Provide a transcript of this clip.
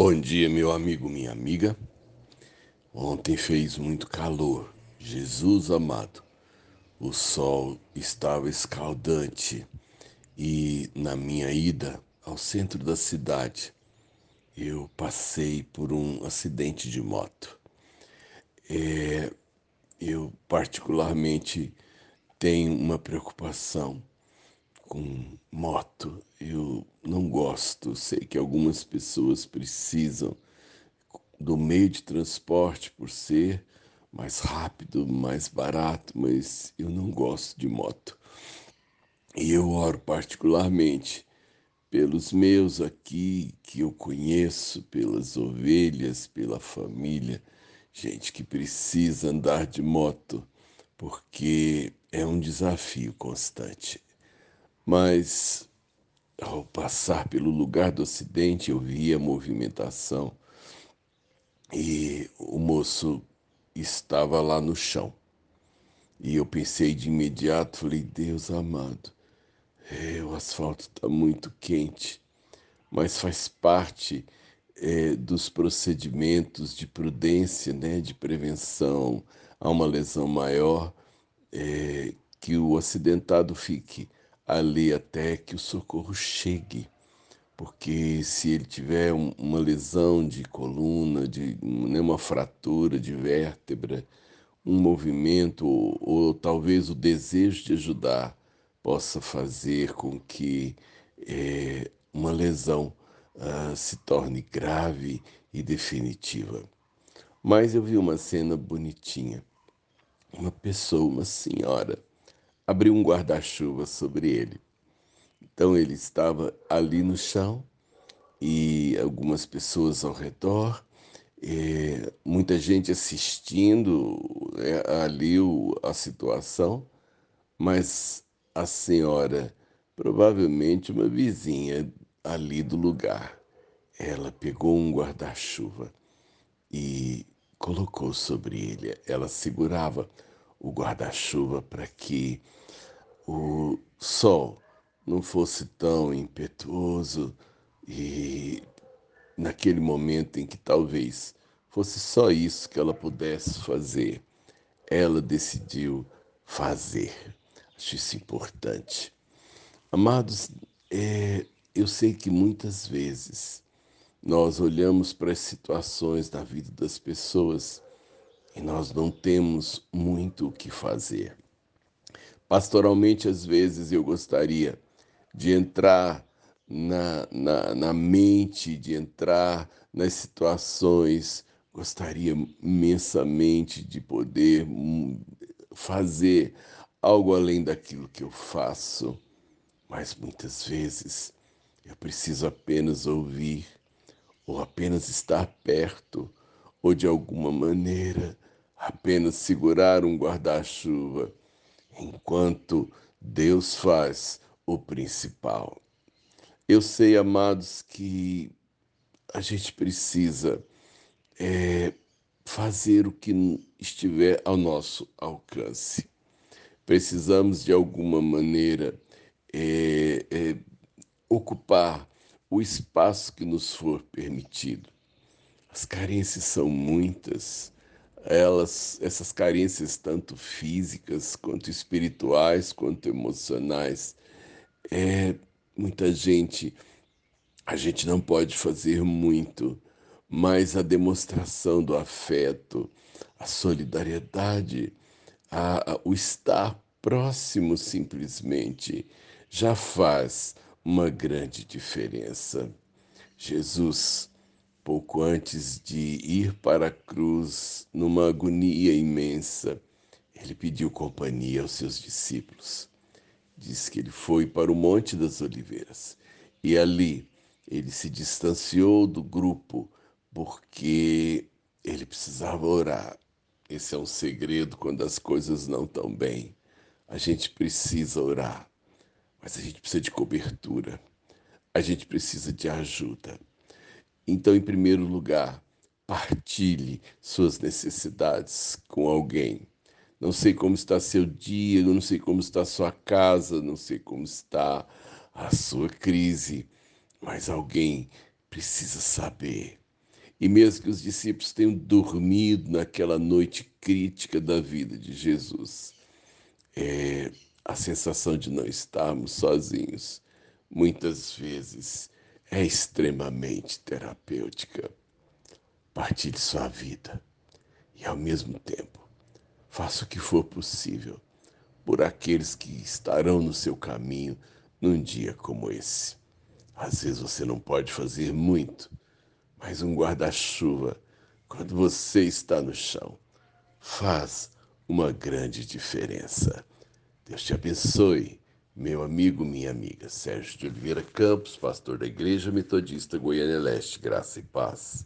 Bom dia, meu amigo, minha amiga. Ontem fez muito calor. Jesus amado. O sol estava escaldante e na minha ida ao centro da cidade, eu passei por um acidente de moto. É, eu particularmente tenho uma preocupação com moto. Eu não gosto. Sei que algumas pessoas precisam do meio de transporte por ser mais rápido, mais barato, mas eu não gosto de moto. E eu oro particularmente pelos meus aqui que eu conheço, pelas ovelhas, pela família, gente que precisa andar de moto, porque é um desafio constante. Mas ao passar pelo lugar do acidente, eu vi a movimentação e o moço estava lá no chão. E eu pensei de imediato, falei, Deus amado, é, o asfalto está muito quente, mas faz parte é, dos procedimentos de prudência, né, de prevenção a uma lesão maior, é, que o acidentado fique ali até que o socorro chegue. Porque se ele tiver uma lesão de coluna, de né, uma fratura de vértebra, um movimento, ou, ou talvez o desejo de ajudar, possa fazer com que é, uma lesão uh, se torne grave e definitiva. Mas eu vi uma cena bonitinha. Uma pessoa, uma senhora, abriu um guarda-chuva sobre ele. Então ele estava ali no chão e algumas pessoas ao redor, é, muita gente assistindo é, ali a situação, mas a senhora, provavelmente uma vizinha ali do lugar, ela pegou um guarda-chuva e colocou sobre ele. Ela segurava o guarda-chuva para que o sol não fosse tão impetuoso e naquele momento em que talvez fosse só isso que ela pudesse fazer, ela decidiu fazer. Acho isso importante. Amados, é, eu sei que muitas vezes nós olhamos para as situações da vida das pessoas e nós não temos muito o que fazer. Pastoralmente, às vezes, eu gostaria de entrar na, na, na mente, de entrar nas situações, gostaria imensamente de poder hum, fazer algo além daquilo que eu faço, mas muitas vezes eu preciso apenas ouvir, ou apenas estar perto, ou de alguma maneira apenas segurar um guarda-chuva, enquanto Deus faz o principal. Eu sei, amados, que a gente precisa é, fazer o que estiver ao nosso alcance. Precisamos, de alguma maneira, é, é, ocupar o espaço que nos for permitido. As carências são muitas, elas, essas carências tanto físicas quanto espirituais quanto emocionais. É, muita gente, a gente não pode fazer muito, mas a demonstração do afeto, a solidariedade, a, a, o estar próximo simplesmente já faz uma grande diferença. Jesus pouco antes de ir para a cruz, numa agonia imensa, ele pediu companhia aos seus discípulos. Diz que ele foi para o Monte das Oliveiras e ali ele se distanciou do grupo porque ele precisava orar. Esse é um segredo quando as coisas não estão bem. A gente precisa orar, mas a gente precisa de cobertura. A gente precisa de ajuda. Então, em primeiro lugar, partilhe suas necessidades com alguém. Não sei como está seu dia, não sei como está sua casa, não sei como está a sua crise, mas alguém precisa saber. E mesmo que os discípulos tenham dormido naquela noite crítica da vida de Jesus, é, a sensação de não estarmos sozinhos, muitas vezes, é extremamente terapêutica. Partilhe sua vida e, ao mesmo tempo, faça o que for possível por aqueles que estarão no seu caminho num dia como esse. Às vezes você não pode fazer muito, mas um guarda-chuva, quando você está no chão, faz uma grande diferença. Deus te abençoe, meu amigo, minha amiga. Sérgio de Oliveira Campos, pastor da Igreja Metodista Goiânia Leste, graça e paz.